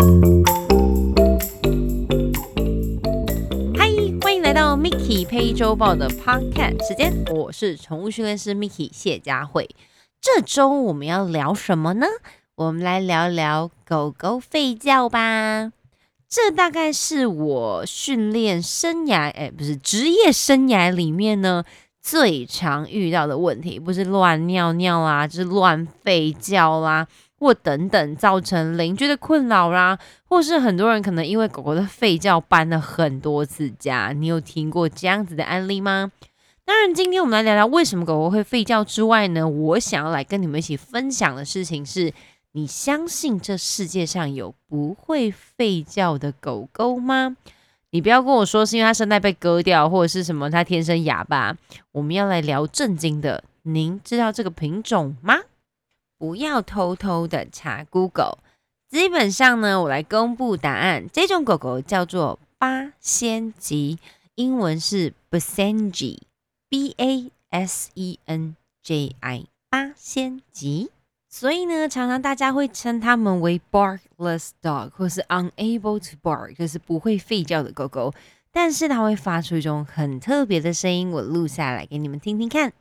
嗨，欢迎来到 Miki 配周报的 Podcast 时间，我是宠物训练师 Miki 谢佳慧。这周我们要聊什么呢？我们来聊聊狗狗吠叫吧。这大概是我训练生涯，哎，不是职业生涯里面呢最常遇到的问题，不是乱尿尿啦，就是乱吠叫啦。或等等，造成邻居的困扰啦，或是很多人可能因为狗狗的吠叫搬了很多次家。你有听过这样子的案例吗？当然，今天我们来聊聊为什么狗狗会吠叫之外呢，我想要来跟你们一起分享的事情是：你相信这世界上有不会吠叫的狗狗吗？你不要跟我说是因为它声带被割掉，或者是什么它天生哑巴。我们要来聊正经的，您知道这个品种吗？不要偷偷的查 Google。基本上呢，我来公布答案。这种狗狗叫做八仙吉，英文是 Basenji，B A S E N J I，八仙吉。所以呢，常常大家会称它们为 Barkless Dog，或是 Unable to Bark，就是不会吠叫的狗狗。但是它会发出一种很特别的声音，我录下来给你们听听看。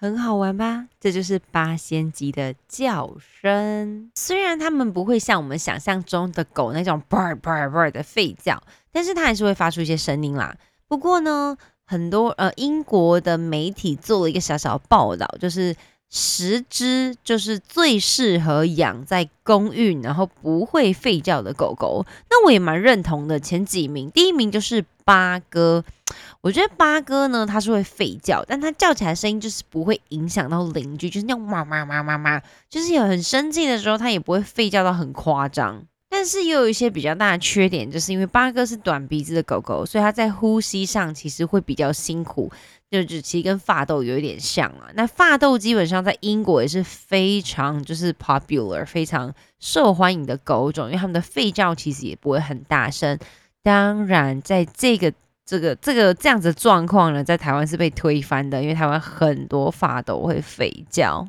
很好玩吧？这就是八仙级的叫声。虽然它们不会像我们想象中的狗那种 bar bar bar 的吠叫，但是它还是会发出一些声音啦。不过呢，很多呃英国的媒体做了一个小小的报道，就是十只就是最适合养在公寓，然后不会吠叫的狗狗。那我也蛮认同的。前几名，第一名就是八哥。我觉得八哥呢，它是会吠叫，但它叫起来声音就是不会影响到邻居，就是那种妈妈妈妈妈，就是有很生气的时候，它也不会吠叫到很夸张。但是也有一些比较大的缺点，就是因为八哥是短鼻子的狗狗，所以它在呼吸上其实会比较辛苦，就就其实跟发豆有一点像啊。那发豆基本上在英国也是非常就是 popular 非常受欢迎的狗种，因为它们的吠叫其实也不会很大声。当然，在这个这个这个这样子状况呢，在台湾是被推翻的，因为台湾很多发都会吠叫。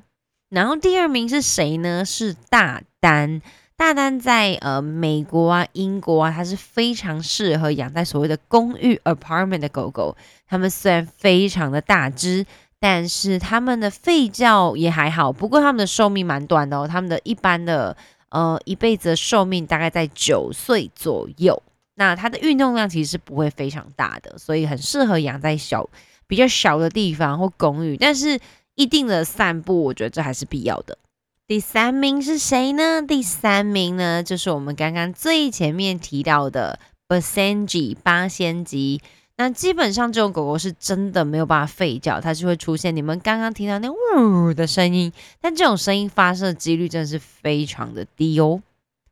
然后第二名是谁呢？是大丹。大丹在呃美国啊、英国啊，它是非常适合养在所谓的公寓 （apartment） 的狗狗。它们虽然非常的大只，但是它们的吠叫也还好。不过它们的寿命蛮短的哦，它们的一般的呃一辈子的寿命大概在九岁左右。那它的运动量其实是不会非常大的，所以很适合养在小比较小的地方或公寓。但是一定的散步，我觉得这还是必要的。第三名是谁呢？第三名呢，就是我们刚刚最前面提到的 Basenji 八仙级。那基本上这种狗狗是真的没有办法吠叫，它是会出现你们刚刚听到那呜的声音，但这种声音发射几率真的是非常的低哦。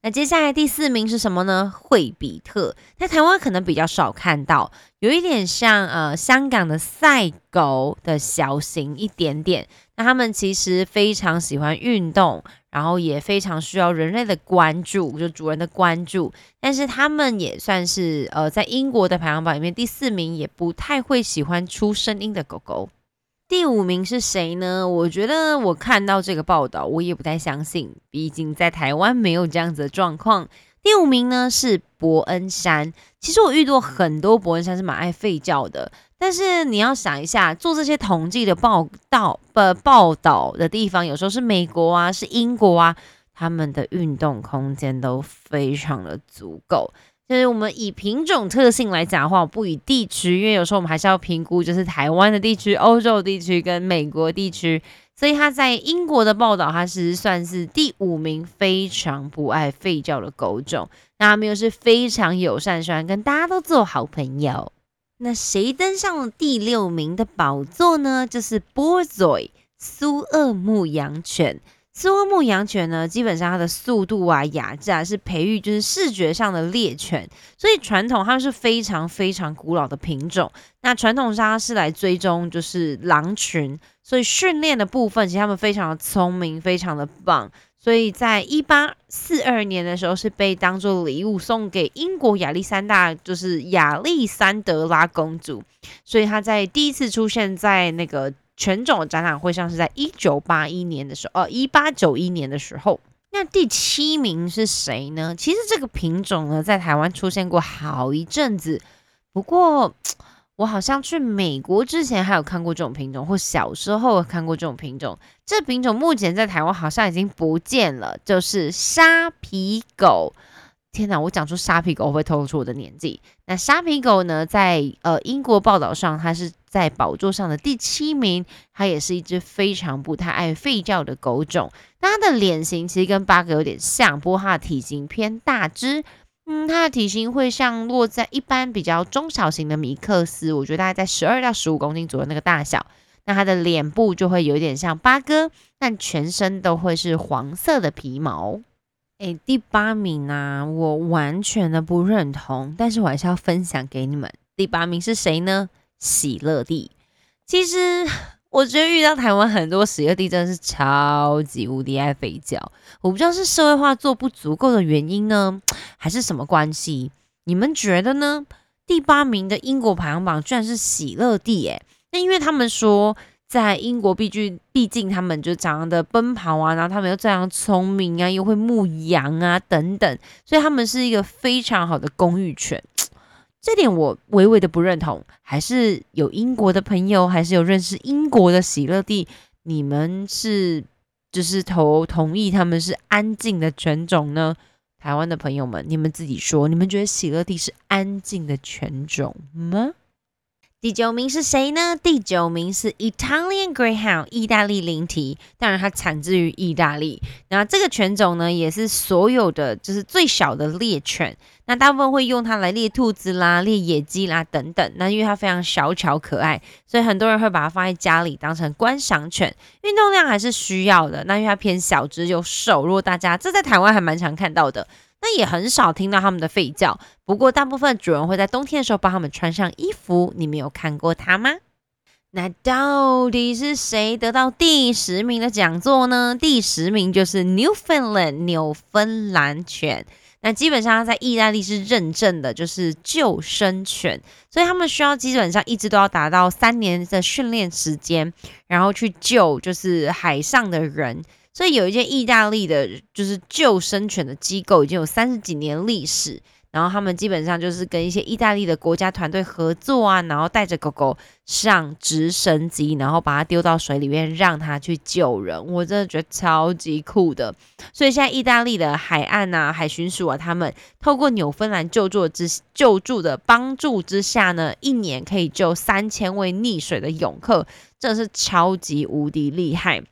那接下来第四名是什么呢？惠比特，在台湾可能比较少看到，有一点像呃香港的赛狗的小型一点点。那他们其实非常喜欢运动，然后也非常需要人类的关注，就主人的关注。但是他们也算是呃在英国的排行榜里面第四名，也不太会喜欢出声音的狗狗。第五名是谁呢？我觉得我看到这个报道，我也不太相信，毕竟在台湾没有这样子的状况。第五名呢是伯恩山，其实我遇到很多伯恩山是蛮爱吠叫的，但是你要想一下，做这些统计的报道呃报道的地方，有时候是美国啊，是英国啊，他们的运动空间都非常的足够。就是我们以品种特性来讲的话，不以地区，因为有时候我们还是要评估，就是台湾的地区、欧洲地区跟美国地区。所以他在英国的报道，它是算是第五名，非常不爱吠叫的狗种。那他们又是非常友善，喜欢跟大家都做好朋友。那谁登上了第六名的宝座呢？就是 Borzoi 苏厄牧羊犬。斯沃牧羊犬呢，基本上它的速度啊、雅致啊，是培育就是视觉上的猎犬，所以传统它是非常非常古老的品种。那传统上它是来追踪就是狼群，所以训练的部分其实他们非常的聪明，非常的棒。所以在一八四二年的时候，是被当做礼物送给英国亚历山大，就是亚历山德拉公主。所以它在第一次出现在那个。犬种展览会上是在一九八一年的时候，呃，一八九一年的时候。那第七名是谁呢？其实这个品种呢，在台湾出现过好一阵子。不过 我好像去美国之前还有看过这种品种，或小时候看过这种品种。这品种目前在台湾好像已经不见了，就是沙皮狗。天哪！我讲出沙皮狗会透露出我的年纪？那沙皮狗呢，在呃英国报道上，它是在宝座上的第七名。它也是一只非常不太爱吠叫的狗种。它的脸型其实跟八哥有点像，不过它的体型偏大只。嗯，它的体型会像落在一般比较中小型的米克斯，我觉得大概在十二到十五公斤左右那个大小。那它的脸部就会有点像八哥，但全身都会是黄色的皮毛。哎，第八名啊，我完全的不认同，但是我还是要分享给你们。第八名是谁呢？喜乐蒂。其实我觉得遇到台湾很多喜乐蒂真的是超级无敌爱吠叫，我不知道是社会化做不足够的原因呢，还是什么关系？你们觉得呢？第八名的英国排行榜居然是喜乐蒂，哎，那因为他们说。在英国，毕竟毕竟他们就长得奔跑啊，然后他们又这样聪明啊，又会牧羊啊等等，所以他们是一个非常好的公寓犬。这点我微微的不认同。还是有英国的朋友，还是有认识英国的喜乐蒂，你们是就是投同意他们是安静的犬种呢？台湾的朋友们，你们自己说，你们觉得喜乐蒂是安静的犬种吗？第九名是谁呢？第九名是 Italian Greyhound，意大利灵缇。当然，它产自于意大利。那这个犬种呢，也是所有的就是最小的猎犬。那大部分会用它来猎兔子啦、猎野鸡啦等等。那因为它非常小巧可爱，所以很多人会把它放在家里当成观赏犬。运动量还是需要的。那因为它偏小只又瘦，如果大家这在台湾还蛮常看到的。那也很少听到他们的吠叫，不过大部分主人会在冬天的时候帮他们穿上衣服。你们有看过它吗？那到底是谁得到第十名的讲座呢？第十名就是 Newfoundland 纽芬兰犬。那基本上在意大利是认证的，就是救生犬，所以他们需要基本上一直都要达到三年的训练时间，然后去救就是海上的人。所以有一间意大利的，就是救生犬的机构，已经有三十几年历史。然后他们基本上就是跟一些意大利的国家团队合作啊，然后带着狗狗上直升机，然后把它丢到水里面，让它去救人。我真的觉得超级酷的。所以现在意大利的海岸啊、海巡署啊，他们透过纽芬兰救助之救助的帮助之下呢，一年可以救三千位溺水的泳客，真的是超级无敌厉害。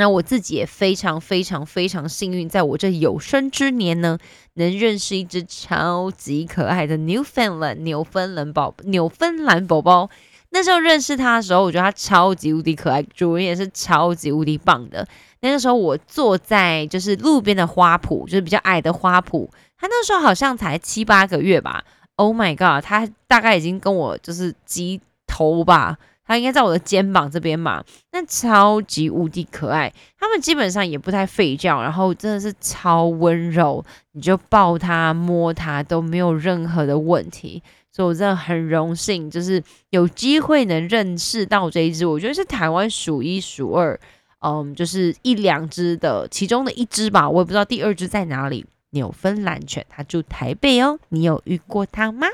那我自己也非常非常非常幸运，在我这有生之年呢，能认识一只超级可爱的 Newfoundland 纽芬兰宝纽芬兰宝宝。那时候认识它的时候，我觉得它超级无敌可爱，主人也是超级无敌棒的。那个时候我坐在就是路边的花圃，就是比较矮的花圃，它那时候好像才七八个月吧。Oh my god，它大概已经跟我就是鸡头吧。它应该在我的肩膀这边嘛，那超级无敌可爱。它们基本上也不太吠叫，然后真的是超温柔，你就抱它、摸它都没有任何的问题。所以我真的很荣幸，就是有机会能认识到这一只，我觉得是台湾数一数二，嗯，就是一两只的其中的一只吧。我也不知道第二只在哪里。纽芬兰犬，它住台北哦，你有遇过它吗？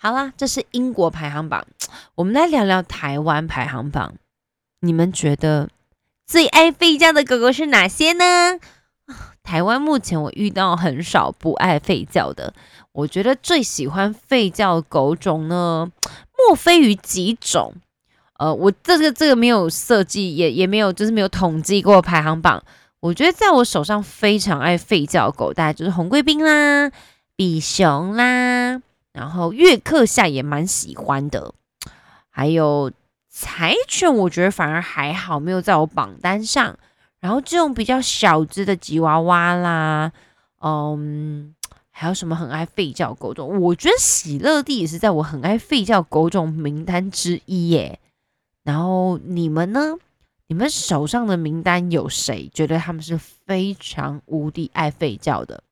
好啦，这是英国排行榜，我们来聊聊台湾排行榜。你们觉得最爱吠叫的狗狗是哪些呢？台湾目前我遇到很少不爱吠叫的。我觉得最喜欢吠叫狗种呢，莫非于几种？呃，我这个这个没有设计，也也没有就是没有统计过排行榜。我觉得在我手上非常爱吠叫狗，大概就是红贵宾啦、比熊啦。然后月克夏也蛮喜欢的，还有柴犬，我觉得反而还好，没有在我榜单上。然后这种比较小只的吉娃娃啦，嗯，还有什么很爱吠叫狗种？我觉得喜乐蒂也是在我很爱吠叫狗种名单之一耶。然后你们呢？你们手上的名单有谁觉得他们是非常无敌爱吠叫的？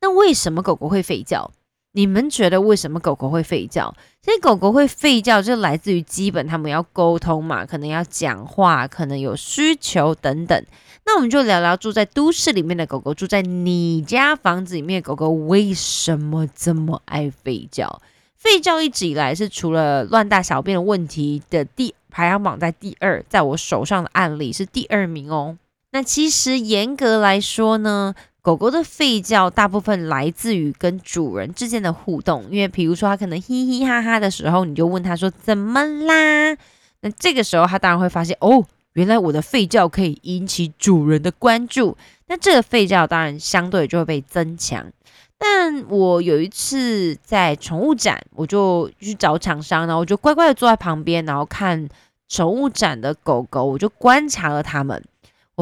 那为什么狗狗会吠叫？你们觉得为什么狗狗会吠叫？其实狗狗会吠叫，就来自于基本它们要沟通嘛，可能要讲话，可能有需求等等。那我们就聊聊住在都市里面的狗狗，住在你家房子里面的狗狗为什么这么爱吠叫？吠叫一直以来是除了乱大小便的问题的第排行榜在第二，在我手上的案例是第二名哦。那其实严格来说呢？狗狗的吠叫大部分来自于跟主人之间的互动，因为比如说它可能嘻嘻哈哈的时候，你就问它说怎么啦？那这个时候它当然会发现哦，原来我的吠叫可以引起主人的关注，那这个吠叫当然相对就会被增强。但我有一次在宠物展，我就去找厂商，然后我就乖乖的坐在旁边，然后看宠物展的狗狗，我就观察了它们。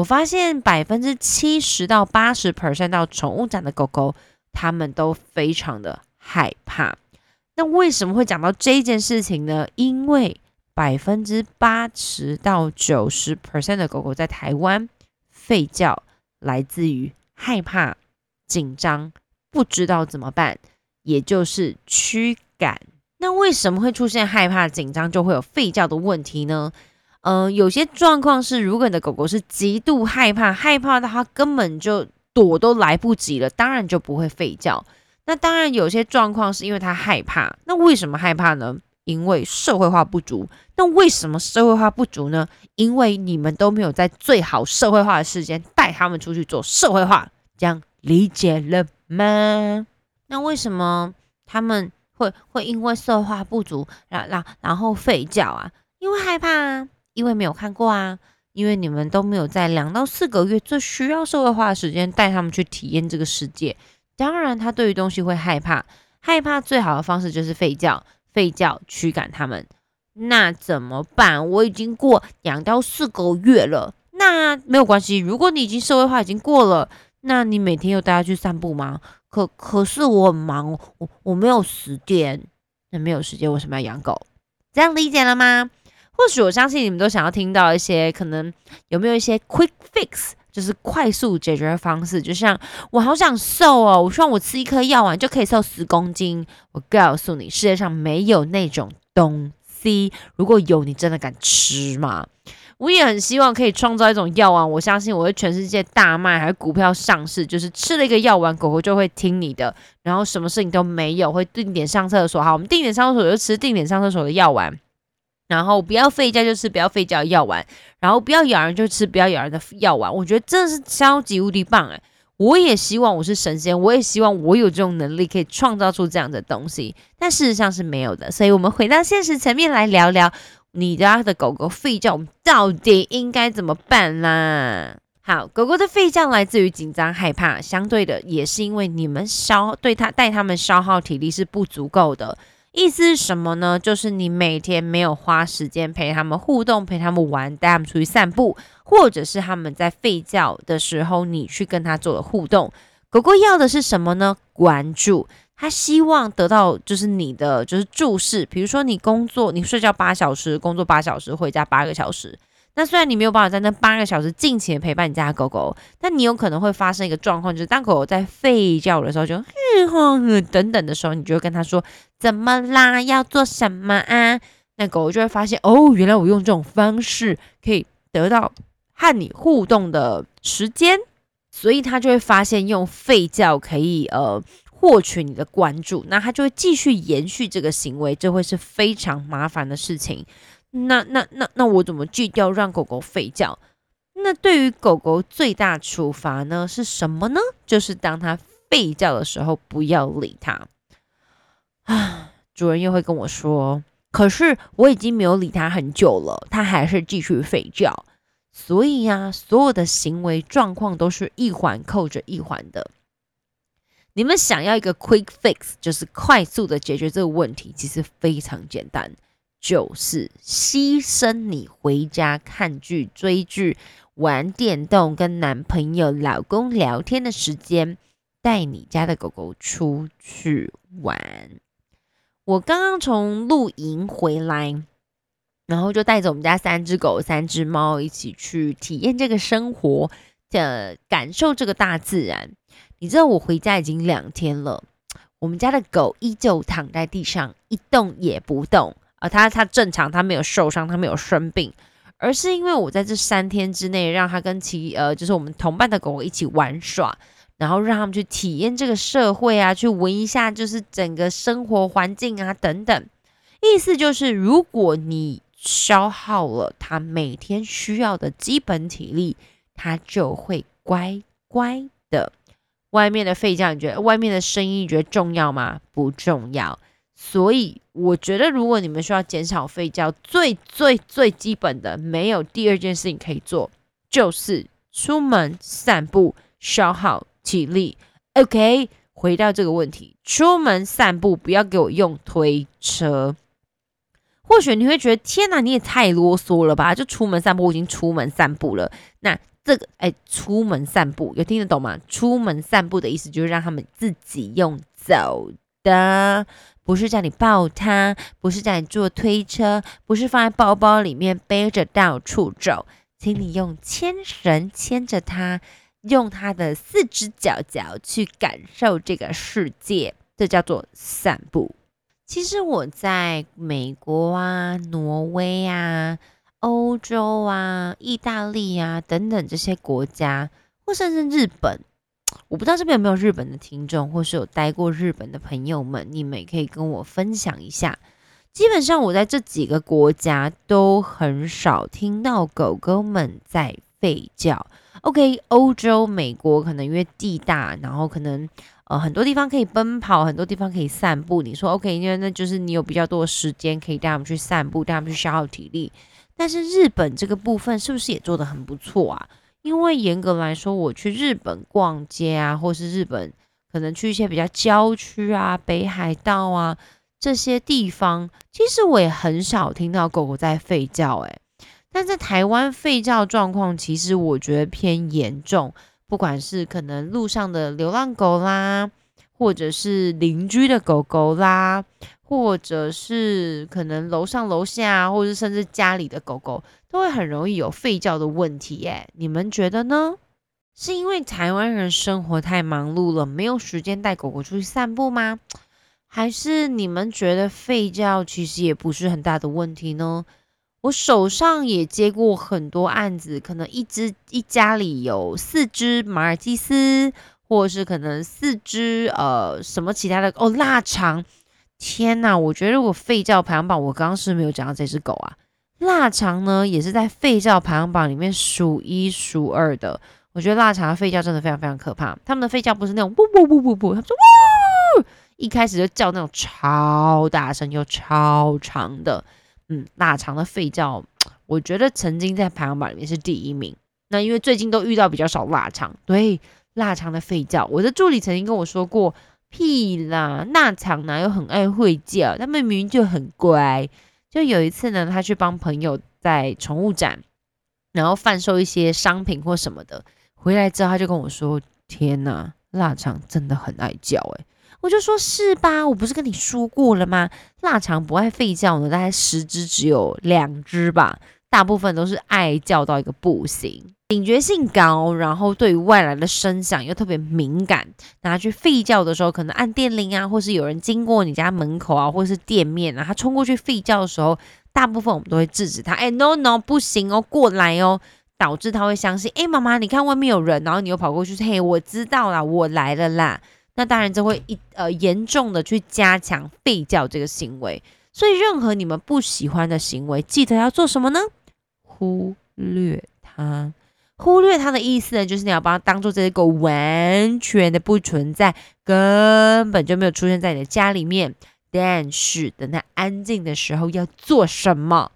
我发现百分之七十到八十 percent 到宠物展的狗狗，它们都非常的害怕。那为什么会讲到这件事情呢？因为百分之八十到九十 percent 的狗狗在台湾吠叫，来自于害怕、紧张、不知道怎么办，也就是驱赶。那为什么会出现害怕、紧张就会有吠叫的问题呢？嗯，有些状况是，如果你的狗狗是极度害怕，害怕到它根本就躲都来不及了，当然就不会吠叫。那当然，有些状况是因为它害怕。那为什么害怕呢？因为社会化不足。那为什么社会化不足呢？因为你们都没有在最好社会化的时间带他们出去做社会化，这样理解了吗？那为什么他们会会因为社会化不足，然然然后吠叫啊？因为害怕啊。因为没有看过啊，因为你们都没有在两到四个月最需要社会化的时间带他们去体验这个世界。当然，他对于东西会害怕，害怕最好的方式就是吠叫，吠叫驱赶他们。那怎么办？我已经过两到四个月了，那没有关系。如果你已经社会化已经过了，那你每天又带他去散步吗？可可是我很忙，我我没有时间。那没有时间为什么要养狗？这样理解了吗？或许我相信你们都想要听到一些可能有没有一些 quick fix，就是快速解决的方式。就像我好想瘦哦，我希望我吃一颗药丸就可以瘦十公斤。我告诉你，世界上没有那种东西。如果有，你真的敢吃吗？我也很希望可以创造一种药丸，我相信我会全世界大卖，还是股票上市，就是吃了一个药丸，狗狗就会听你的，然后什么事情都没有，会定点上厕所。好，我们定点上厕所就吃定点上厕所的药丸。然后不要吠叫就吃不要吠叫的药丸，然后不要咬人就吃不要咬人的药丸。我觉得真的是超级无敌棒哎！我也希望我是神仙，我也希望我有这种能力可以创造出这样的东西，但事实上是没有的。所以，我们回到现实层面来聊聊，你家的狗狗吠叫，到底应该怎么办啦？好，狗狗的吠叫来自于紧张害怕，相对的也是因为你们消对它带它们消耗体力是不足够的。意思是什么呢？就是你每天没有花时间陪他们互动、陪他们玩、带他们出去散步，或者是他们在睡觉的时候，你去跟他做了互动。狗狗要的是什么呢？关注。它希望得到就是你的就是注视。比如说你工作，你睡觉八小时，工作八小时，回家八个小时。那虽然你没有办法在那八个小时尽情的陪伴你家的狗狗，但你有可能会发生一个状况，就是当狗狗在吠叫的时候，就哼哼等等的时候，你就会跟他说：“怎么啦？要做什么啊？”那狗狗就会发现，哦，原来我用这种方式可以得到和你互动的时间，所以它就会发现用吠叫可以呃获取你的关注，那它就会继续延续这个行为，这会是非常麻烦的事情。那那那那我怎么锯掉让狗狗吠叫？那对于狗狗最大处罚呢是什么呢？就是当它吠叫的时候不要理它。啊，主人又会跟我说，可是我已经没有理它很久了，它还是继续吠叫。所以呀，所有的行为状况都是一环扣着一环的。你们想要一个 quick fix，就是快速的解决这个问题，其实非常简单。就是牺牲你回家看剧追剧玩电动、跟男朋友、老公聊天的时间，带你家的狗狗出去玩。我刚刚从露营回来，然后就带着我们家三只狗、三只猫一起去体验这个生活的感受，这个大自然。你知道我回家已经两天了，我们家的狗依旧躺在地上一动也不动啊，它它正常，它没有受伤，它没有生病。而是因为我在这三天之内，让他跟其呃，就是我们同伴的狗狗一起玩耍，然后让他们去体验这个社会啊，去闻一下就是整个生活环境啊等等。意思就是，如果你消耗了它每天需要的基本体力，它就会乖乖的。外面的吠叫，你觉得外面的声音你觉得重要吗？不重要。所以我觉得，如果你们需要减少吠叫，最最最基本的，没有第二件事情可以做，就是出门散步，消耗体力。OK，回到这个问题，出门散步不要给我用推车。或许你会觉得，天哪，你也太啰嗦了吧？就出门散步，我已经出门散步了。那这个，哎，出门散步有听得懂吗？出门散步的意思就是让他们自己用走的。不是叫你抱它，不是叫你坐推车，不是放在包包里面背着到处走，请你用牵绳牵着它，用它的四只脚脚去感受这个世界，这叫做散步。其实我在美国啊、挪威啊、欧洲啊、意大利啊等等这些国家，或甚至日本。我不知道这边有没有日本的听众，或是有待过日本的朋友们，你们也可以跟我分享一下。基本上我在这几个国家都很少听到狗狗们在吠叫。OK，欧洲、美国可能因为地大，然后可能呃很多地方可以奔跑，很多地方可以散步。你说 OK，因为那就是你有比较多的时间可以带他们去散步，带他们去消耗体力。但是日本这个部分是不是也做得很不错啊？因为严格来说，我去日本逛街啊，或是日本可能去一些比较郊区啊、北海道啊这些地方，其实我也很少听到狗狗在吠叫。诶，但在台湾吠叫状况，其实我觉得偏严重。不管是可能路上的流浪狗啦，或者是邻居的狗狗啦。或者是可能楼上楼下，或者甚至家里的狗狗，都会很容易有吠叫的问题耶。你们觉得呢？是因为台湾人生活太忙碌了，没有时间带狗狗出去散步吗？还是你们觉得吠叫其实也不是很大的问题呢？我手上也接过很多案子，可能一只一家里有四只马尔济斯，或者是可能四只呃什么其他的哦腊肠。天呐，我觉得如果吠叫排行榜，我刚刚是没有讲到这只狗啊。腊肠呢，也是在吠叫排行榜里面数一数二的。我觉得腊肠的吠叫真的非常非常可怕。他们的吠叫不是那种呜呜呜呜呜，他们说呜，一开始就叫那种超大声又超长的。嗯，腊肠的吠叫，我觉得曾经在排行榜里面是第一名。那因为最近都遇到比较少腊肠，对腊肠的吠叫，我的助理曾经跟我说过。屁啦，腊肠哪有很爱会叫？他们明明就很乖。就有一次呢，他去帮朋友在宠物展，然后贩售一些商品或什么的。回来之后，他就跟我说：“天哪，腊肠真的很爱叫。”诶，我就说：“是吧？我不是跟你说过了吗？腊肠不爱吠叫呢，大概十只只有两只吧，大部分都是爱叫到一个不行。”警觉性高，然后对于外来的声响又特别敏感。拿去吠叫的时候，可能按电铃啊，或是有人经过你家门口啊，或是店面啊，他冲过去吠叫的时候，大部分我们都会制止他。哎，no no，不行哦，过来哦，导致他会相信。哎，妈妈，你看外面有人，然后你又跑过去，嘿，我知道啦，我来了啦。那当然，这会一呃严重的去加强吠叫这个行为。所以，任何你们不喜欢的行为，记得要做什么呢？忽略它。忽略它的意思呢，就是你要把它当做这只狗完全的不存在，根本就没有出现在你的家里面。但是等它安静的时候要做什么？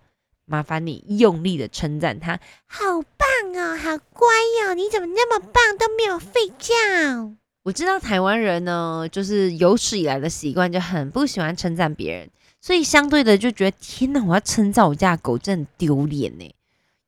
麻烦你用力的称赞它，好棒哦，好乖哦，你怎么那么棒都没有睡觉？我知道台湾人呢，就是有史以来的习惯就很不喜欢称赞别人，所以相对的就觉得天哪，我要称赞我家的狗真的丢脸呢。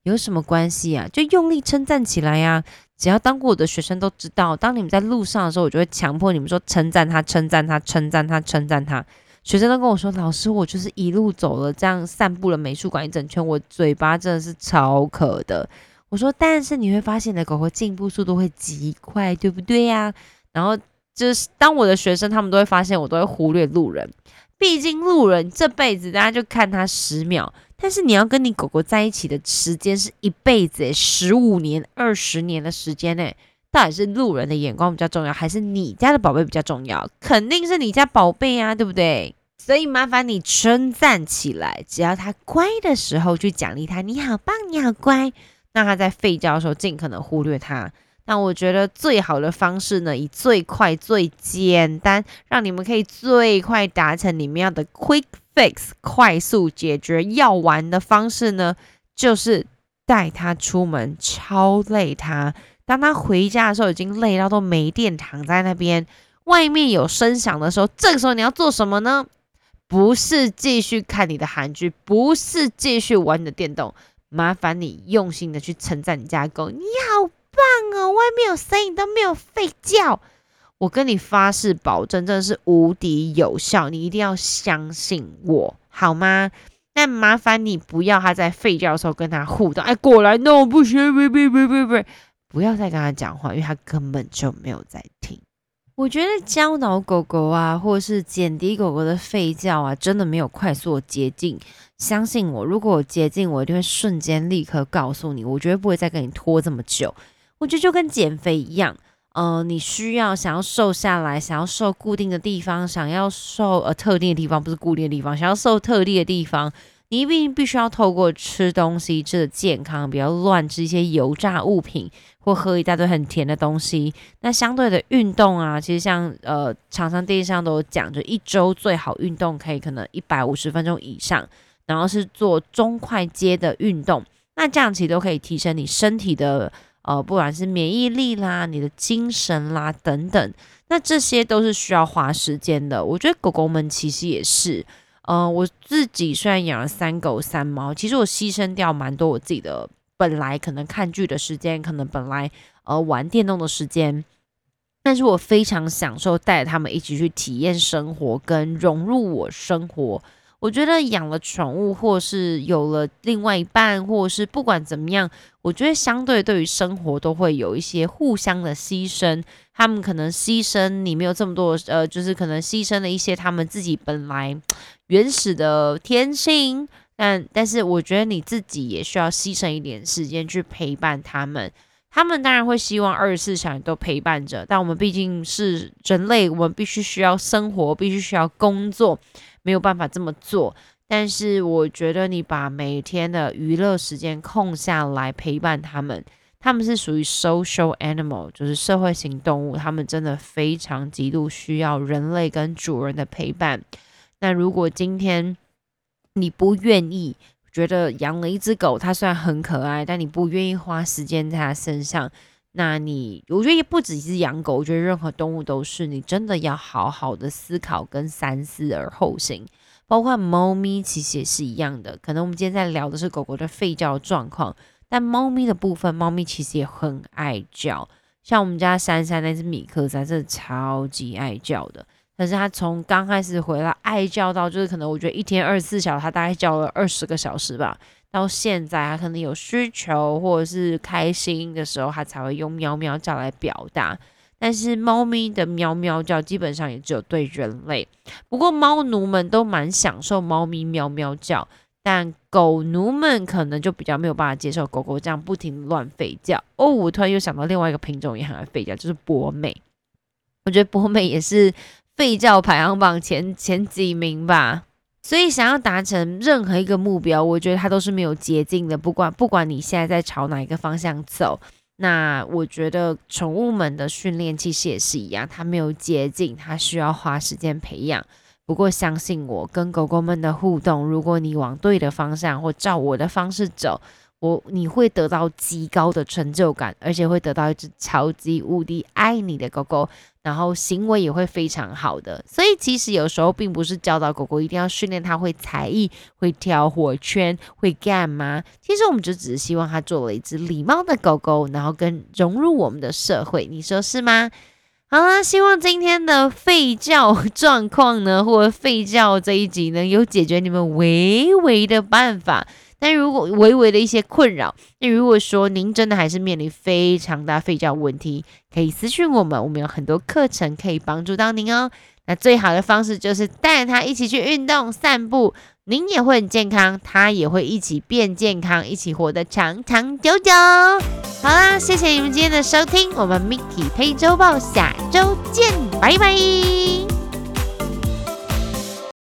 有什么关系啊？就用力称赞起来呀！只要当过我的学生都知道，当你们在路上的时候，我就会强迫你们说称赞他，称赞他，称赞他，称赞他。学生都跟我说，老师，我就是一路走了，这样散步了美术馆一整圈，我嘴巴真的是超渴的。我说，但是你会发现，你的狗狗进步速度会极快，对不对呀？然后就是当我的学生，他们都会发现，我都会忽略路人。毕竟路人这辈子大家就看他十秒，但是你要跟你狗狗在一起的时间是一辈子诶，十五年、二十年的时间呢。到底是路人的眼光比较重要，还是你家的宝贝比较重要？肯定是你家宝贝啊，对不对？所以麻烦你称赞起来，只要他乖的时候去奖励他，你好棒，你好乖。那他在吠叫的时候，尽可能忽略他。那我觉得最好的方式呢，以最快、最简单，让你们可以最快达成你们要的 quick fix，快速解决药丸的方式呢，就是带他出门，超累他。当他回家的时候，已经累到都没电，躺在那边，外面有声响的时候，这个时候你要做什么呢？不是继续看你的韩剧，不是继续玩你的电动，麻烦你用心的去称赞你家狗，你好。棒哦！外面有声音都没有吠叫，我跟你发誓保证，真的是无敌有效，你一定要相信我，好吗？那麻烦你不要他在吠叫的时候跟他互动，哎，过来，no，不行，不不不不不，不要再跟他讲话，因为他根本就没有在听。我觉得教导狗狗啊，或是减低狗狗的吠叫啊，真的没有快速捷径。相信我，如果我捷径，我一定会瞬间立刻告诉你，我绝对不会再跟你拖这么久。我觉得就跟减肥一样，呃，你需要想要瘦下来，想要瘦固定的地方，想要瘦呃特定的地方，不是固定的地方，想要瘦特定的地方，你一定必须要透过吃东西吃的健康，不要乱吃一些油炸物品，或喝一大堆很甜的东西。那相对的运动啊，其实像呃，厂商电视上都有讲，就一周最好运动可以可能一百五十分钟以上，然后是做中快阶的运动，那这样其实都可以提升你身体的。呃，不管是免疫力啦、你的精神啦等等，那这些都是需要花时间的。我觉得狗狗们其实也是，呃，我自己虽然养了三狗三猫，其实我牺牲掉蛮多我自己的本来可能看剧的时间，可能本来呃玩电动的时间，但是我非常享受带着他们一起去体验生活，跟融入我生活。我觉得养了宠物，或是有了另外一半，或是不管怎么样，我觉得相对对于生活都会有一些互相的牺牲。他们可能牺牲你没有这么多，呃，就是可能牺牲了一些他们自己本来原始的天性。但但是我觉得你自己也需要牺牲一点时间去陪伴他们。他们当然会希望二十四小时都陪伴着，但我们毕竟是人类，我们必须需要生活，必须需要工作。没有办法这么做，但是我觉得你把每天的娱乐时间空下来陪伴他们，他们是属于 social animal，就是社会型动物，他们真的非常极度需要人类跟主人的陪伴。那如果今天你不愿意，觉得养了一只狗，它虽然很可爱，但你不愿意花时间在它身上。那你，我觉得也不只是养狗，我觉得任何动物都是，你真的要好好的思考跟三思而后行。包括猫咪其实也是一样的，可能我们今天在聊的是狗狗的吠叫状况，但猫咪的部分，猫咪其实也很爱叫。像我们家珊珊那只米克斯，真的超级爱叫的。但是它从刚开始回来爱叫到，就是可能我觉得一天二十四小时，它大概叫了二十个小时吧。到现在，它可能有需求或者是开心的时候，它才会用喵喵叫来表达。但是猫咪的喵喵叫基本上也只有对人类。不过猫奴们都蛮享受猫咪喵喵叫，但狗奴们可能就比较没有办法接受狗狗这样不停乱吠叫。哦，我突然又想到另外一个品种也很爱吠叫，就是博美。我觉得博美也是吠叫排行榜前前几名吧。所以，想要达成任何一个目标，我觉得它都是没有捷径的。不管不管你现在在朝哪一个方向走，那我觉得宠物们的训练其实也是一样，它没有捷径，它需要花时间培养。不过，相信我，跟狗狗们的互动，如果你往对的方向或照我的方式走，我你会得到极高的成就感，而且会得到一只超级无敌爱你的狗狗，然后行为也会非常好的。所以其实有时候并不是教导狗狗一定要训练它会才艺、会跳火圈、会干嘛，其实我们就只是希望它做了一只礼貌的狗狗，然后跟融入我们的社会，你说是吗？好啦，希望今天的吠叫 状况呢，或吠叫这一集呢，有解决你们微微的办法。但如果微微的一些困扰，那如果说您真的还是面临非常大吠叫问题，可以私讯我们，我们有很多课程可以帮助到您哦。那最好的方式就是带着他一起去运动、散步，您也会很健康，他也会一起变健康，一起活得长长久久。好啦，谢谢你们今天的收听，我们 Mickey 配周报下周见，拜拜。